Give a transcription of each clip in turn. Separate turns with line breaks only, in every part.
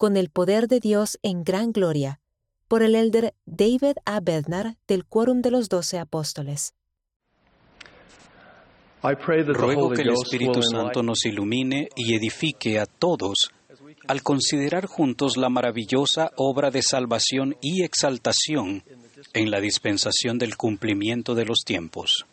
con el poder de Dios en gran gloria, por el elder David A. Bednar del Quórum de los Doce Apóstoles.
Ruego que el Espíritu Santo nos ilumine y edifique a todos al considerar juntos la maravillosa obra de salvación y exaltación en la dispensación del cumplimiento de los tiempos.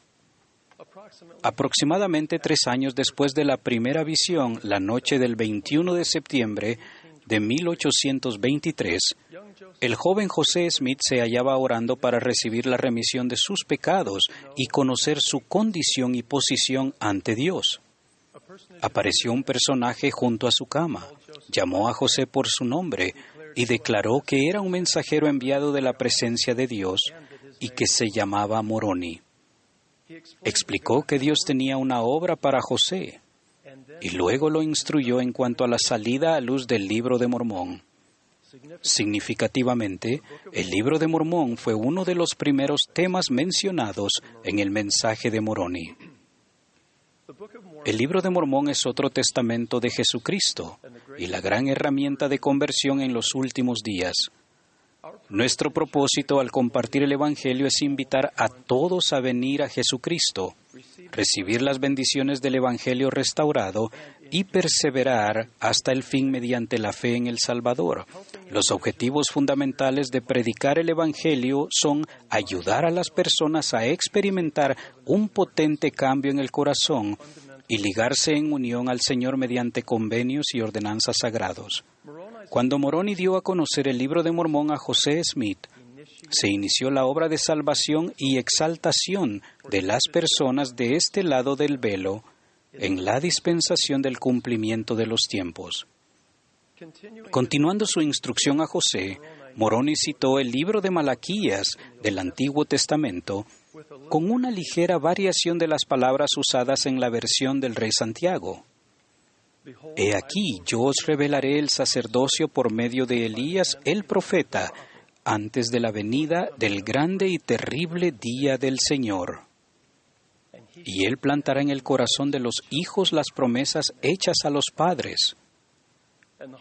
Aproximadamente tres años después de la primera visión, la noche del 21 de septiembre de 1823, el joven José Smith se hallaba orando para recibir la remisión de sus pecados y conocer su condición y posición ante Dios. Apareció un personaje junto a su cama, llamó a José por su nombre y declaró que era un mensajero enviado de la presencia de Dios y que se llamaba Moroni. Explicó que Dios tenía una obra para José y luego lo instruyó en cuanto a la salida a luz del libro de Mormón. Significativamente, el libro de Mormón fue uno de los primeros temas mencionados en el mensaje de Moroni. El libro de Mormón es otro testamento de Jesucristo y la gran herramienta de conversión en los últimos días. Nuestro propósito al compartir el Evangelio es invitar a todos a venir a Jesucristo, recibir las bendiciones del Evangelio restaurado y perseverar hasta el fin mediante la fe en el Salvador. Los objetivos fundamentales de predicar el Evangelio son ayudar a las personas a experimentar un potente cambio en el corazón y ligarse en unión al Señor mediante convenios y ordenanzas sagrados. Cuando Moroni dio a conocer el libro de Mormón a José Smith, se inició la obra de salvación y exaltación de las personas de este lado del velo en la dispensación del cumplimiento de los tiempos. Continuando su instrucción a José, Moroni citó el libro de Malaquías del Antiguo Testamento con una ligera variación de las palabras usadas en la versión del rey Santiago. He aquí, yo os revelaré el sacerdocio por medio de Elías el profeta, antes de la venida del grande y terrible día del Señor. Y él plantará en el corazón de los hijos las promesas hechas a los padres,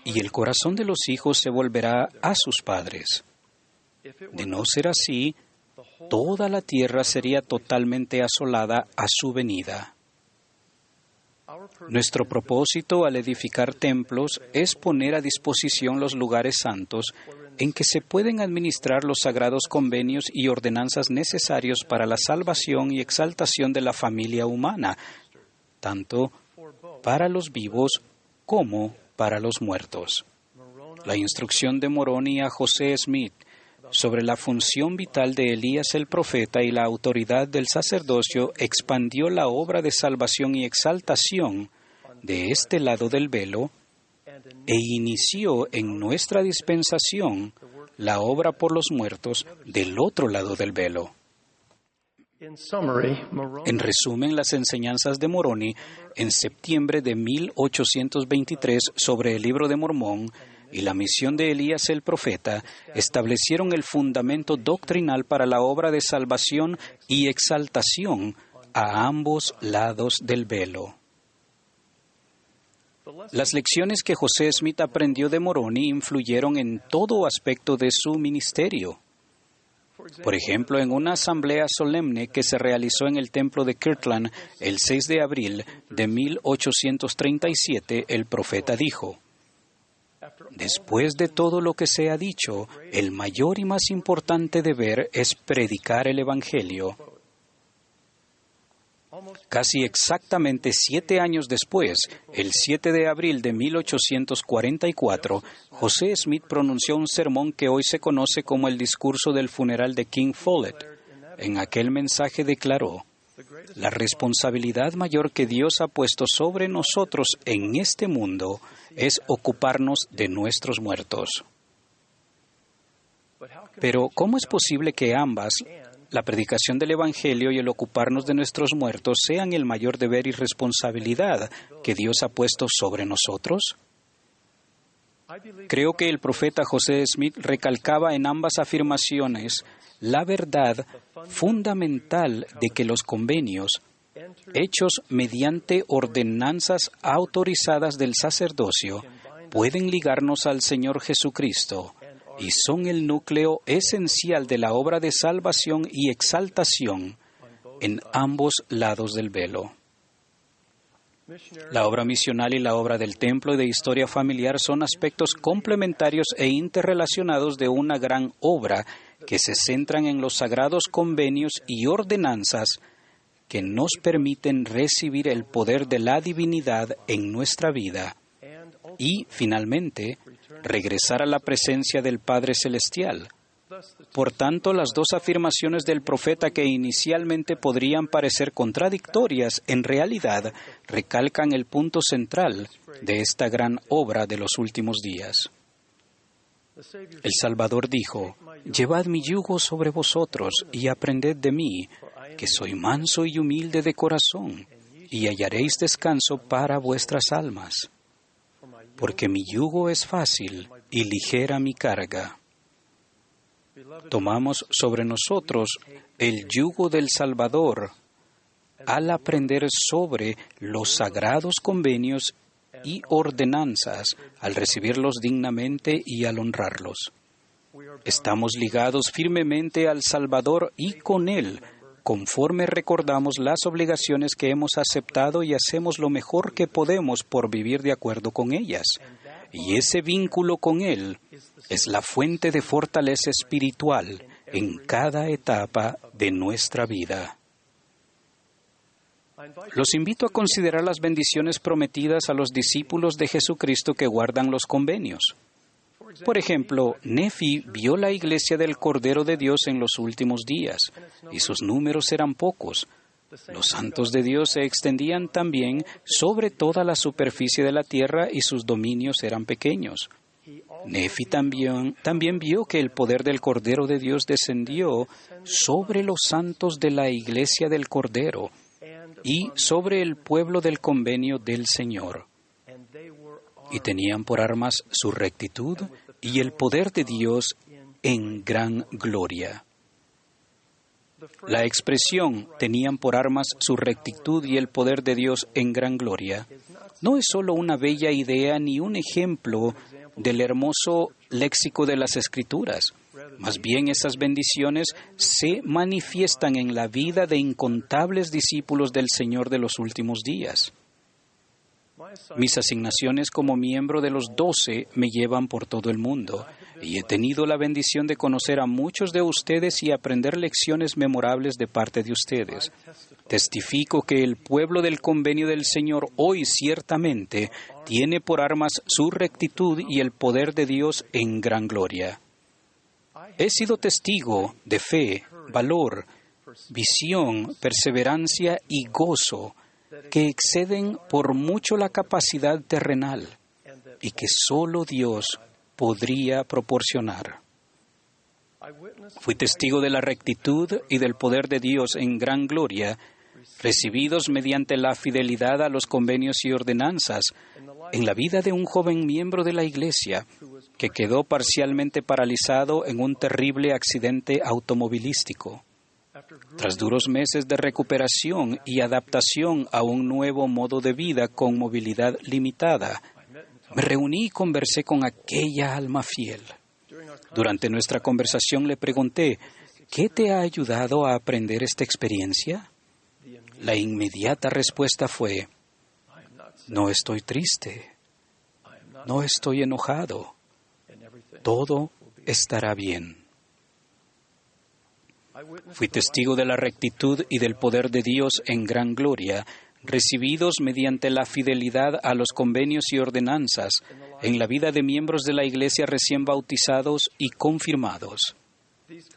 y el corazón de los hijos se volverá a sus padres. De no ser así, toda la tierra sería totalmente asolada a su venida. Nuestro propósito al edificar templos es poner a disposición los lugares santos en que se pueden administrar los sagrados convenios y ordenanzas necesarios para la salvación y exaltación de la familia humana, tanto para los vivos como para los muertos. La instrucción de Moroni a José Smith sobre la función vital de Elías el profeta y la autoridad del sacerdocio expandió la obra de salvación y exaltación de este lado del velo e inició en nuestra dispensación la obra por los muertos del otro lado del velo. En resumen, las enseñanzas de Moroni en septiembre de 1823 sobre el libro de Mormón y la misión de Elías el profeta establecieron el fundamento doctrinal para la obra de salvación y exaltación a ambos lados del velo. Las lecciones que José Smith aprendió de Moroni influyeron en todo aspecto de su ministerio. Por ejemplo, en una asamblea solemne que se realizó en el templo de Kirtland el 6 de abril de 1837, el profeta dijo, Después de todo lo que se ha dicho, el mayor y más importante deber es predicar el Evangelio Casi exactamente siete años después, el 7 de abril de 1844, José Smith pronunció un sermón que hoy se conoce como el discurso del funeral de King Follett. En aquel mensaje declaró, la responsabilidad mayor que Dios ha puesto sobre nosotros en este mundo es ocuparnos de nuestros muertos. Pero, ¿cómo es posible que ambas, la predicación del Evangelio y el ocuparnos de nuestros muertos sean el mayor deber y responsabilidad que Dios ha puesto sobre nosotros? Creo que el profeta José Smith recalcaba en ambas afirmaciones la verdad fundamental de que los convenios, hechos mediante ordenanzas autorizadas del sacerdocio, pueden ligarnos al Señor Jesucristo y son el núcleo esencial de la obra de salvación y exaltación en ambos lados del velo. La obra misional y la obra del templo y de historia familiar son aspectos complementarios e interrelacionados de una gran obra que se centran en los sagrados convenios y ordenanzas que nos permiten recibir el poder de la divinidad en nuestra vida y, finalmente, regresar a la presencia del Padre Celestial, por tanto, las dos afirmaciones del profeta que inicialmente podrían parecer contradictorias, en realidad recalcan el punto central de esta gran obra de los últimos días. El Salvador dijo, Llevad mi yugo sobre vosotros y aprended de mí, que soy manso y humilde de corazón, y hallaréis descanso para vuestras almas, porque mi yugo es fácil y ligera mi carga. Tomamos sobre nosotros el yugo del Salvador al aprender sobre los sagrados convenios y ordenanzas, al recibirlos dignamente y al honrarlos. Estamos ligados firmemente al Salvador y con Él, conforme recordamos las obligaciones que hemos aceptado y hacemos lo mejor que podemos por vivir de acuerdo con ellas. Y ese vínculo con Él es la fuente de fortaleza espiritual en cada etapa de nuestra vida. Los invito a considerar las bendiciones prometidas a los discípulos de Jesucristo que guardan los convenios. Por ejemplo, Nefi vio la iglesia del Cordero de Dios en los últimos días, y sus números eran pocos. Los santos de Dios se extendían también sobre toda la superficie de la tierra y sus dominios eran pequeños. Nefi también, también vio que el poder del Cordero de Dios descendió sobre los santos de la iglesia del Cordero y sobre el pueblo del convenio del Señor. Y tenían por armas su rectitud y el poder de Dios en gran gloria. La expresión tenían por armas su rectitud y el poder de Dios en gran gloria no es solo una bella idea ni un ejemplo del hermoso léxico de las escrituras. Más bien esas bendiciones se manifiestan en la vida de incontables discípulos del Señor de los últimos días. Mis asignaciones como miembro de los doce me llevan por todo el mundo y he tenido la bendición de conocer a muchos de ustedes y aprender lecciones memorables de parte de ustedes. Testifico que el pueblo del convenio del Señor hoy ciertamente tiene por armas su rectitud y el poder de Dios en gran gloria. He sido testigo de fe, valor, visión, perseverancia y gozo que exceden por mucho la capacidad terrenal y que solo Dios podría proporcionar. Fui testigo de la rectitud y del poder de Dios en gran gloria, recibidos mediante la fidelidad a los convenios y ordenanzas en la vida de un joven miembro de la Iglesia que quedó parcialmente paralizado en un terrible accidente automovilístico. Tras duros meses de recuperación y adaptación a un nuevo modo de vida con movilidad limitada, me reuní y conversé con aquella alma fiel. Durante nuestra conversación le pregunté, ¿qué te ha ayudado a aprender esta experiencia? La inmediata respuesta fue, no estoy triste, no estoy enojado, todo estará bien. Fui testigo de la rectitud y del poder de Dios en gran gloria, recibidos mediante la fidelidad a los convenios y ordenanzas en la vida de miembros de la Iglesia recién bautizados y confirmados.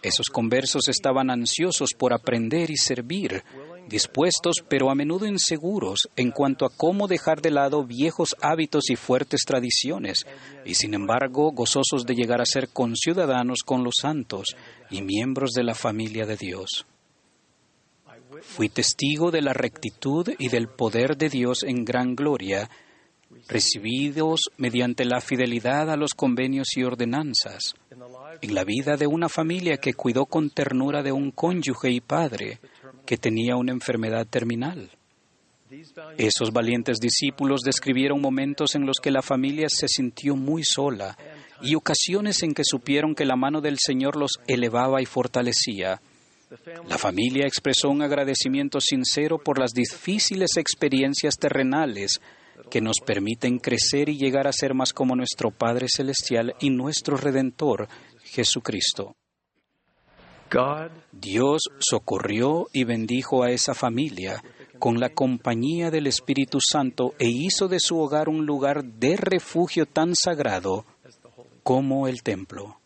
Esos conversos estaban ansiosos por aprender y servir, dispuestos pero a menudo inseguros en cuanto a cómo dejar de lado viejos hábitos y fuertes tradiciones, y sin embargo gozosos de llegar a ser conciudadanos con los santos y miembros de la familia de Dios. Fui testigo de la rectitud y del poder de Dios en gran gloria, recibidos mediante la fidelidad a los convenios y ordenanzas, en la vida de una familia que cuidó con ternura de un cónyuge y padre, que tenía una enfermedad terminal. Esos valientes discípulos describieron momentos en los que la familia se sintió muy sola y ocasiones en que supieron que la mano del Señor los elevaba y fortalecía. La familia expresó un agradecimiento sincero por las difíciles experiencias terrenales que nos permiten crecer y llegar a ser más como nuestro Padre Celestial y nuestro Redentor, Jesucristo. Dios socorrió y bendijo a esa familia con la compañía del Espíritu Santo e hizo de su hogar un lugar de refugio tan sagrado como el templo.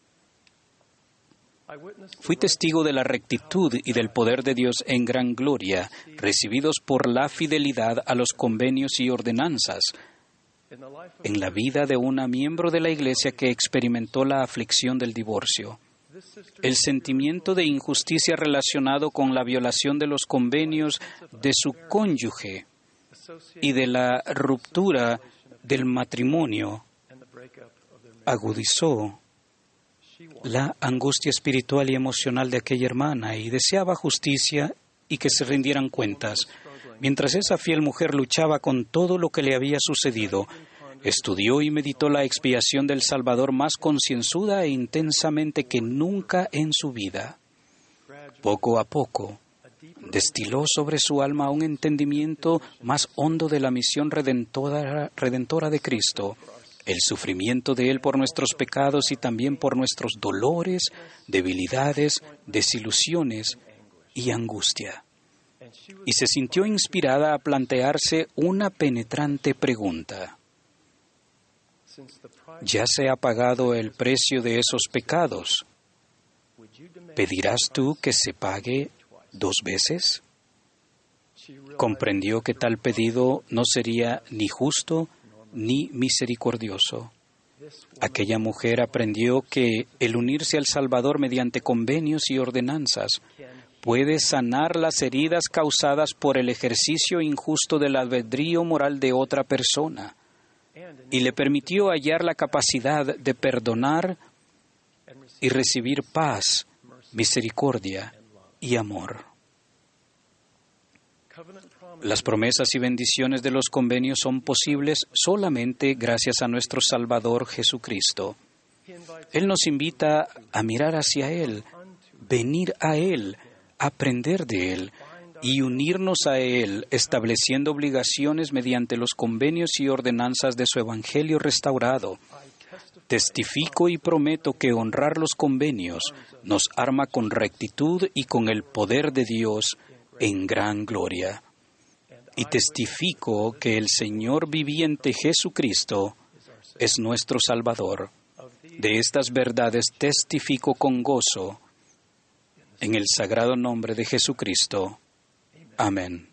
Fui testigo de la rectitud y del poder de Dios en gran gloria, recibidos por la fidelidad a los convenios y ordenanzas, en la vida de una miembro de la Iglesia que experimentó la aflicción del divorcio. El sentimiento de injusticia relacionado con la violación de los convenios de su cónyuge y de la ruptura del matrimonio agudizó la angustia espiritual y emocional de aquella hermana y deseaba justicia y que se rindieran cuentas. Mientras esa fiel mujer luchaba con todo lo que le había sucedido, estudió y meditó la expiación del Salvador más concienzuda e intensamente que nunca en su vida. Poco a poco, destiló sobre su alma un entendimiento más hondo de la misión redentora, redentora de Cristo el sufrimiento de Él por nuestros pecados y también por nuestros dolores, debilidades, desilusiones y angustia. Y se sintió inspirada a plantearse una penetrante pregunta. Ya se ha pagado el precio de esos pecados. ¿Pedirás tú que se pague dos veces? Comprendió que tal pedido no sería ni justo ni misericordioso. Aquella mujer aprendió que el unirse al Salvador mediante convenios y ordenanzas puede sanar las heridas causadas por el ejercicio injusto del albedrío moral de otra persona y le permitió hallar la capacidad de perdonar y recibir paz, misericordia y amor. Las promesas y bendiciones de los convenios son posibles solamente gracias a nuestro Salvador Jesucristo. Él nos invita a mirar hacia Él, venir a Él, aprender de Él y unirnos a Él, estableciendo obligaciones mediante los convenios y ordenanzas de su Evangelio restaurado. Testifico y prometo que honrar los convenios nos arma con rectitud y con el poder de Dios en gran gloria y testifico que el Señor viviente Jesucristo es nuestro Salvador. De estas verdades testifico con gozo en el sagrado nombre de Jesucristo. Amen.